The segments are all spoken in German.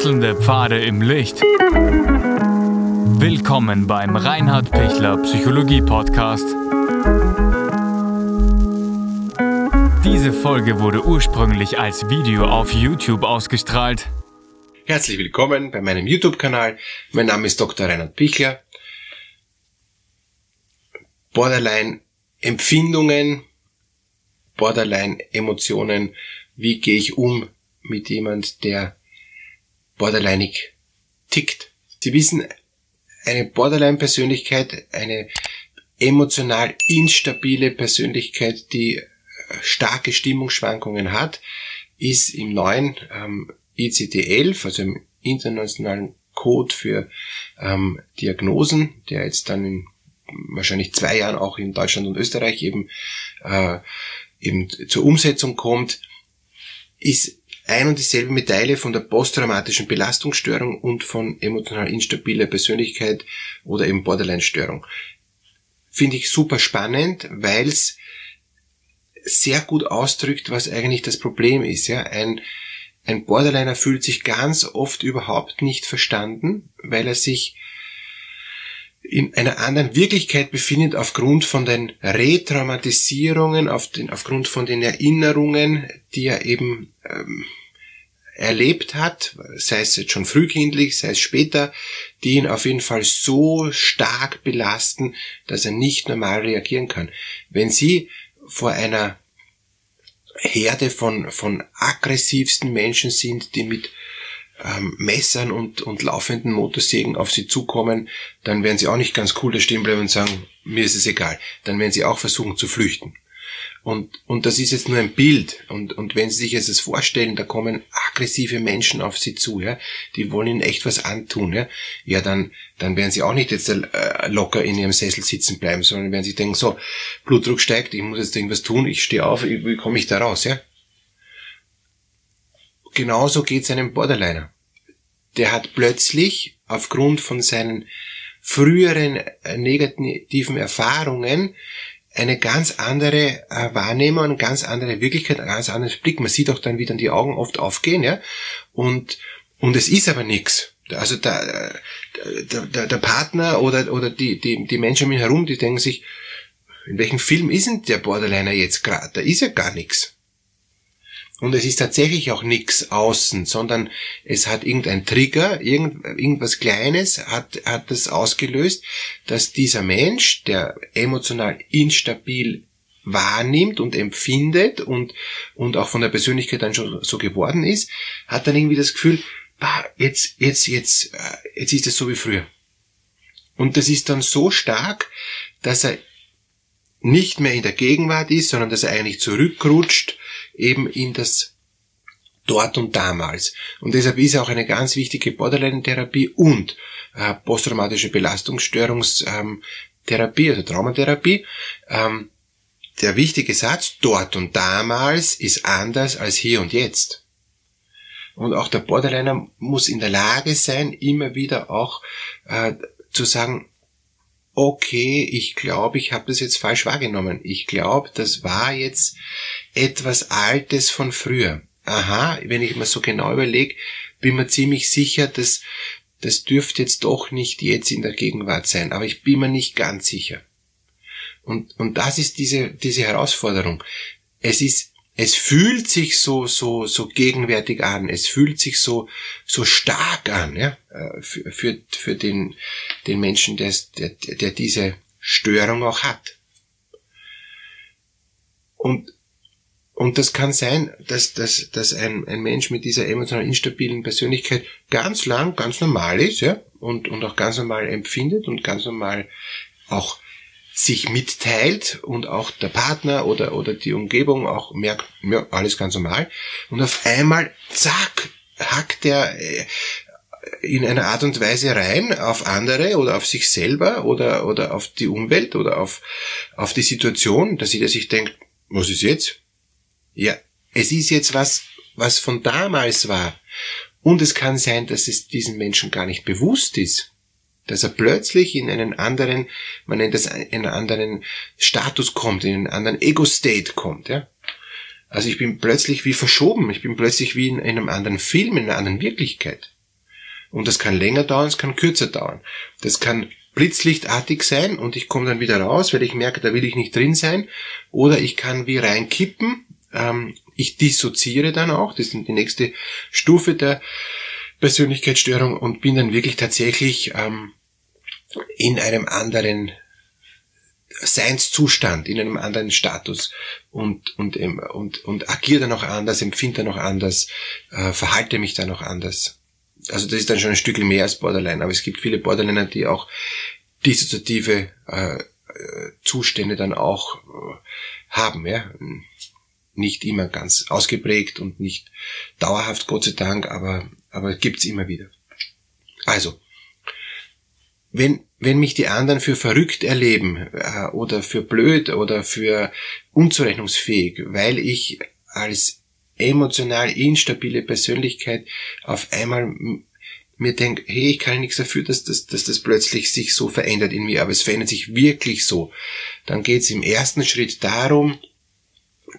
Wechselnde Pfade im Licht. Willkommen beim Reinhard Pichler Psychologie Podcast. Diese Folge wurde ursprünglich als Video auf YouTube ausgestrahlt. Herzlich willkommen bei meinem YouTube-Kanal. Mein Name ist Dr. Reinhard Pichler. Borderline-Empfindungen, Borderline-Emotionen. Wie gehe ich um mit jemand, der borderlineig tickt? Sie wissen, eine Borderline-Persönlichkeit, eine emotional instabile Persönlichkeit, die starke Stimmungsschwankungen hat, ist im neuen ähm, ICD-11, also im internationalen Code für ähm, Diagnosen, der jetzt dann in wahrscheinlich zwei Jahren auch in Deutschland und Österreich eben, äh, eben zur Umsetzung kommt, ist ein und dieselbe Medaille von der posttraumatischen Belastungsstörung und von emotional instabiler Persönlichkeit oder eben Borderline-Störung. Finde ich super spannend, weil es sehr gut ausdrückt, was eigentlich das Problem ist. Ja? Ein, ein Borderliner fühlt sich ganz oft überhaupt nicht verstanden, weil er sich in einer anderen Wirklichkeit befindet aufgrund von den Retraumatisierungen, auf den, aufgrund von den Erinnerungen, die er eben ähm, erlebt hat, sei es jetzt schon frühkindlich, sei es später, die ihn auf jeden Fall so stark belasten, dass er nicht normal reagieren kann. Wenn Sie vor einer Herde von, von aggressivsten Menschen sind, die mit ähm, Messern und, und laufenden Motorsägen auf sie zukommen, dann werden sie auch nicht ganz cool da stehen bleiben und sagen, mir ist es egal. Dann werden sie auch versuchen zu flüchten. Und, und das ist jetzt nur ein Bild. Und, und wenn Sie sich jetzt das vorstellen, da kommen aggressive Menschen auf Sie zu, ja, die wollen Ihnen echt was antun, ja, ja dann, dann werden Sie auch nicht jetzt äh, locker in Ihrem Sessel sitzen bleiben, sondern werden Sie denken, so, Blutdruck steigt, ich muss jetzt irgendwas tun, ich stehe auf, wie komme ich da raus, ja? Genauso geht es einem Borderliner. Der hat plötzlich aufgrund von seinen früheren äh, negativen Erfahrungen eine ganz andere äh, Wahrnehmung, eine ganz andere Wirklichkeit, ein ganz anderes Blick. Man sieht auch dann, wie dann die Augen oft aufgehen, ja. Und, und es ist aber nichts. Also der, der, der, der Partner oder, oder die, die, die Menschen um ihn herum, die denken sich, in welchem Film ist denn der Borderliner jetzt gerade? Da ist ja gar nichts. Und es ist tatsächlich auch nichts außen, sondern es hat irgendein Trigger, irgend, irgendwas Kleines hat, hat das ausgelöst, dass dieser Mensch, der emotional instabil wahrnimmt und empfindet und, und auch von der Persönlichkeit dann schon so geworden ist, hat dann irgendwie das Gefühl, ah, jetzt, jetzt, jetzt, äh, jetzt ist es so wie früher. Und das ist dann so stark, dass er nicht mehr in der Gegenwart ist, sondern dass er eigentlich zurückrutscht eben in das dort und damals. Und deshalb ist auch eine ganz wichtige Borderline-Therapie und äh, posttraumatische Belastungsstörungstherapie, also Traumatherapie. Ähm, der wichtige Satz, dort und damals ist anders als hier und jetzt. Und auch der Borderliner muss in der Lage sein, immer wieder auch äh, zu sagen, okay, ich glaube, ich habe das jetzt falsch wahrgenommen. Ich glaube, das war jetzt etwas Altes von früher. Aha, wenn ich mir so genau überlege, bin mir ziemlich sicher, dass das dürfte jetzt doch nicht jetzt in der Gegenwart sein, aber ich bin mir nicht ganz sicher. Und, und das ist diese, diese Herausforderung. Es ist es fühlt sich so, so, so gegenwärtig an. Es fühlt sich so, so stark an, ja, äh, für, für, für den, den Menschen, der, der, der diese Störung auch hat. Und, und das kann sein, dass, dass, dass ein, ein Mensch mit dieser emotional instabilen Persönlichkeit ganz lang, ganz normal ist, ja, und, und auch ganz normal empfindet und ganz normal auch sich mitteilt und auch der Partner oder, oder die Umgebung auch merkt, ja, alles ganz normal. Und auf einmal, zack, hackt er äh, in einer Art und Weise rein auf andere oder auf sich selber oder, oder auf die Umwelt oder auf, auf die Situation, dass jeder sich denkt, was ist jetzt? Ja, es ist jetzt was, was von damals war. Und es kann sein, dass es diesen Menschen gar nicht bewusst ist dass er plötzlich in einen anderen, man nennt das in einen anderen Status kommt, in einen anderen Ego-State kommt, ja. Also ich bin plötzlich wie verschoben, ich bin plötzlich wie in einem anderen Film, in einer anderen Wirklichkeit. Und das kann länger dauern, es kann kürzer dauern. Das kann blitzlichtartig sein und ich komme dann wieder raus, weil ich merke, da will ich nicht drin sein. Oder ich kann wie reinkippen. Ähm, ich dissoziere dann auch. Das ist die nächste Stufe der Persönlichkeitsstörung und bin dann wirklich tatsächlich ähm, in einem anderen Seinszustand, in einem anderen Status und, und, und, und agiere dann auch anders, empfinde dann auch anders, äh, verhalte mich dann auch anders. Also das ist dann schon ein Stück mehr als Borderline, aber es gibt viele Borderliner, die auch dissoziative äh, Zustände dann auch äh, haben, ja. Nicht immer ganz ausgeprägt und nicht dauerhaft, Gott sei Dank, aber, aber gibt's immer wieder. Also, wenn, wenn mich die anderen für verrückt erleben äh, oder für blöd oder für unzurechnungsfähig, weil ich als emotional instabile Persönlichkeit auf einmal mir denke, hey, ich kann nichts dafür, dass das, dass das plötzlich sich so verändert in mir, aber es verändert sich wirklich so, dann geht es im ersten Schritt darum,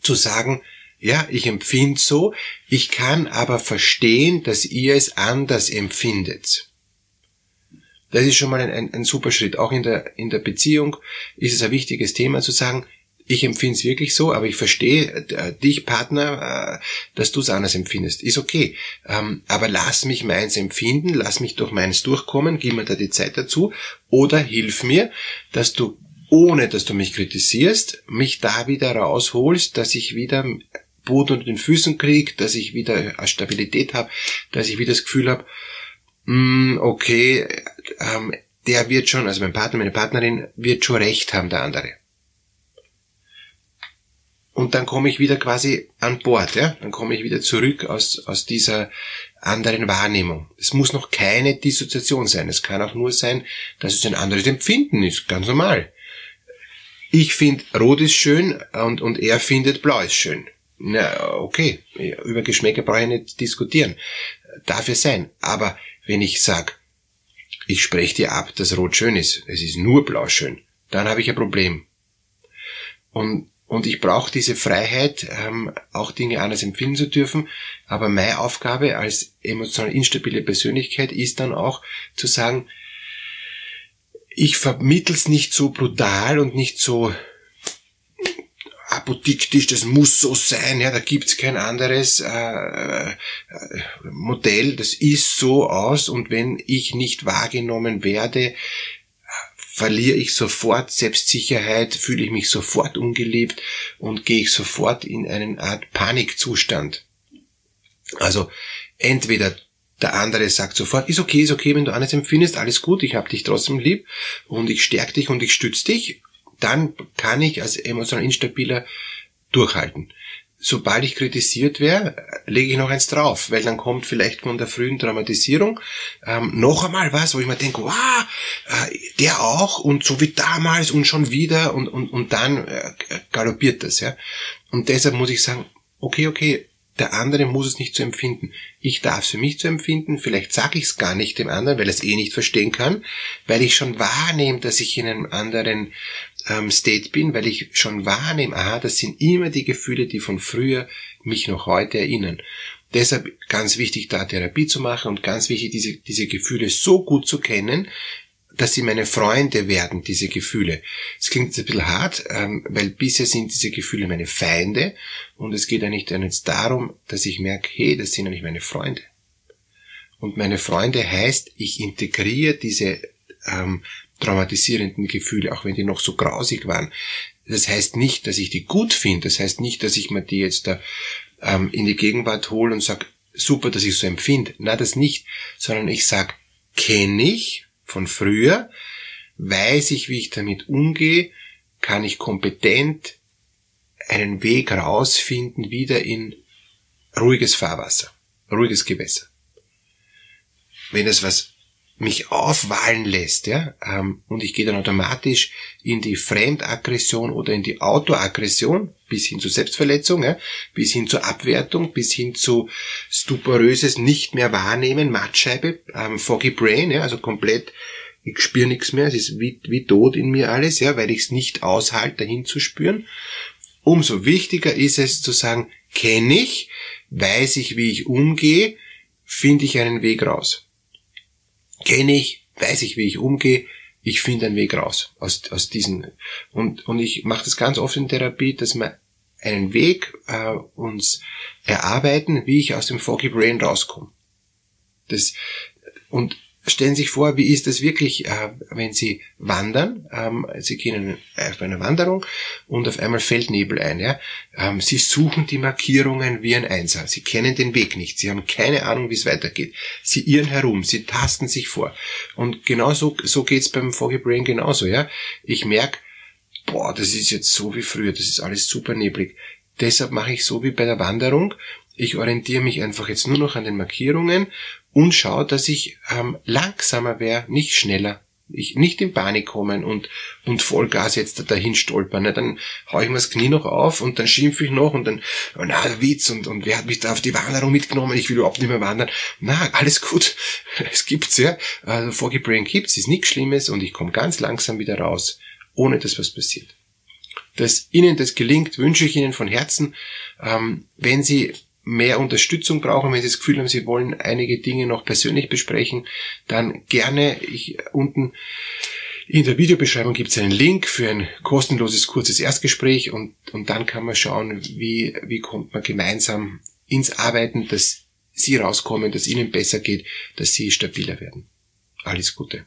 zu sagen, ja, ich empfinde so, ich kann aber verstehen, dass ihr es anders empfindet. Das ist schon mal ein, ein, ein super Schritt. Auch in der, in der Beziehung ist es ein wichtiges Thema zu sagen, ich empfinde es wirklich so, aber ich verstehe äh, dich, Partner, äh, dass du es anders empfindest. Ist okay. Ähm, aber lass mich meins empfinden, lass mich durch meins durchkommen, gib mir da die Zeit dazu. Oder hilf mir, dass du, ohne dass du mich kritisierst, mich da wieder rausholst, dass ich wieder Boden unter den Füßen kriege, dass ich wieder Stabilität habe, dass ich wieder das Gefühl habe, mm, okay, ähm, der wird schon, also mein Partner, meine Partnerin wird schon recht haben, der andere. Und dann komme ich wieder quasi an Bord, ja? Dann komme ich wieder zurück aus, aus dieser anderen Wahrnehmung. Es muss noch keine Dissoziation sein. Es kann auch nur sein, dass es ein anderes Empfinden ist. Ganz normal. Ich finde Rot ist schön und, und er findet Blau ist schön. Na, okay. Über Geschmäcker brauche ich nicht diskutieren. Darf es sein. Aber wenn ich sag, ich spreche dir ab, dass Rot schön ist, es ist nur Blau schön, dann habe ich ein Problem. Und, und ich brauche diese Freiheit, ähm, auch Dinge anders empfinden zu dürfen. Aber meine Aufgabe als emotional instabile Persönlichkeit ist dann auch zu sagen, ich vermittel's nicht so brutal und nicht so apodiktisch, das muss so sein, ja, da gibt's kein anderes äh, äh, Modell, das ist so aus und wenn ich nicht wahrgenommen werde, verliere ich sofort Selbstsicherheit, fühle ich mich sofort ungeliebt und gehe ich sofort in einen Art Panikzustand. Also entweder der andere sagt sofort, ist okay, ist okay, wenn du alles empfindest, alles gut, ich hab dich trotzdem lieb und ich stärke dich und ich stütze dich dann kann ich als emotional instabiler durchhalten. Sobald ich kritisiert wäre, lege ich noch eins drauf, weil dann kommt vielleicht von der frühen Traumatisierung ähm, noch einmal was, wo ich mir denke, wow, äh, der auch und so wie damals und schon wieder und, und, und dann äh, galoppiert das. ja. Und deshalb muss ich sagen, okay, okay, der andere muss es nicht zu empfinden. Ich darf es für mich zu empfinden. Vielleicht sage ich es gar nicht dem anderen, weil er es eh nicht verstehen kann, weil ich schon wahrnehme, dass ich in einem anderen State bin, weil ich schon wahrnehme, aha, das sind immer die Gefühle, die von früher mich noch heute erinnern. Deshalb ganz wichtig, da Therapie zu machen und ganz wichtig, diese, diese Gefühle so gut zu kennen, dass sie meine Freunde werden, diese Gefühle. Es klingt jetzt ein bisschen hart, ähm, weil bisher sind diese Gefühle meine Feinde und es geht eigentlich dann jetzt darum, dass ich merke, hey, das sind ja nicht meine Freunde. Und meine Freunde heißt, ich integriere diese ähm, traumatisierenden Gefühle, auch wenn die noch so grausig waren. Das heißt nicht, dass ich die gut finde, das heißt nicht, dass ich mir die jetzt da ähm, in die Gegenwart hole und sag, super, dass ich so empfinde. Na, das nicht, sondern ich sag, kenne ich, von früher, weiß ich, wie ich damit umgehe, kann ich kompetent einen Weg rausfinden, wieder in ruhiges Fahrwasser, ruhiges Gewässer. Wenn es was mich aufwahlen lässt, ja, ähm, und ich gehe dann automatisch in die Fremdaggression oder in die Autoaggression, bis hin zu Selbstverletzung, ja, bis hin zur Abwertung, bis hin zu stuporöses nicht mehr wahrnehmen, Mattscheibe, ähm, foggy brain, ja, also komplett, ich spüre nichts mehr, es ist wie, wie tot in mir alles, ja, weil ich es nicht aushalte, dahin zu spüren. Umso wichtiger ist es zu sagen, kenne ich, weiß ich, wie ich umgehe, finde ich einen Weg raus. Kenne ich, weiß ich, wie ich umgehe, ich finde einen Weg raus aus, aus diesen. Und, und ich mache das ganz oft in Therapie, dass wir einen Weg äh, uns erarbeiten, wie ich aus dem Foggy Brain rauskomme. Das, und Stellen Sie sich vor, wie ist das wirklich, äh, wenn Sie wandern? Ähm, Sie gehen auf eine Wanderung und auf einmal fällt Nebel ein. Ja? Ähm, Sie suchen die Markierungen wie ein Einser. Sie kennen den Weg nicht. Sie haben keine Ahnung, wie es weitergeht. Sie irren herum. Sie tasten sich vor. Und genauso so geht's beim Foggy Brain genauso. Ja? Ich merke, boah, das ist jetzt so wie früher. Das ist alles super neblig. Deshalb mache ich so wie bei der Wanderung. Ich orientiere mich einfach jetzt nur noch an den Markierungen und schaue, dass ich ähm, langsamer wäre, nicht schneller. Ich nicht in Panik kommen und, und Vollgas jetzt dahin stolpern. Ne? Dann hau ich mir das Knie noch auf und dann schimpfe ich noch und dann, oh, na, Witz und, und wer hat mich da auf die Wanderung mitgenommen? Ich will überhaupt nicht mehr wandern. Na, alles gut. Es gibt's ja. Also Foggy Brain gibt's, ist nichts Schlimmes und ich komme ganz langsam wieder raus, ohne dass was passiert. Dass Ihnen das gelingt, wünsche ich Ihnen von Herzen. Ähm, wenn Sie mehr Unterstützung brauchen, wenn Sie das Gefühl haben, Sie wollen einige Dinge noch persönlich besprechen, dann gerne ich unten in der Videobeschreibung gibt es einen Link für ein kostenloses kurzes Erstgespräch und, und dann kann man schauen, wie, wie kommt man gemeinsam ins Arbeiten, dass Sie rauskommen, dass Ihnen besser geht, dass Sie stabiler werden. Alles Gute.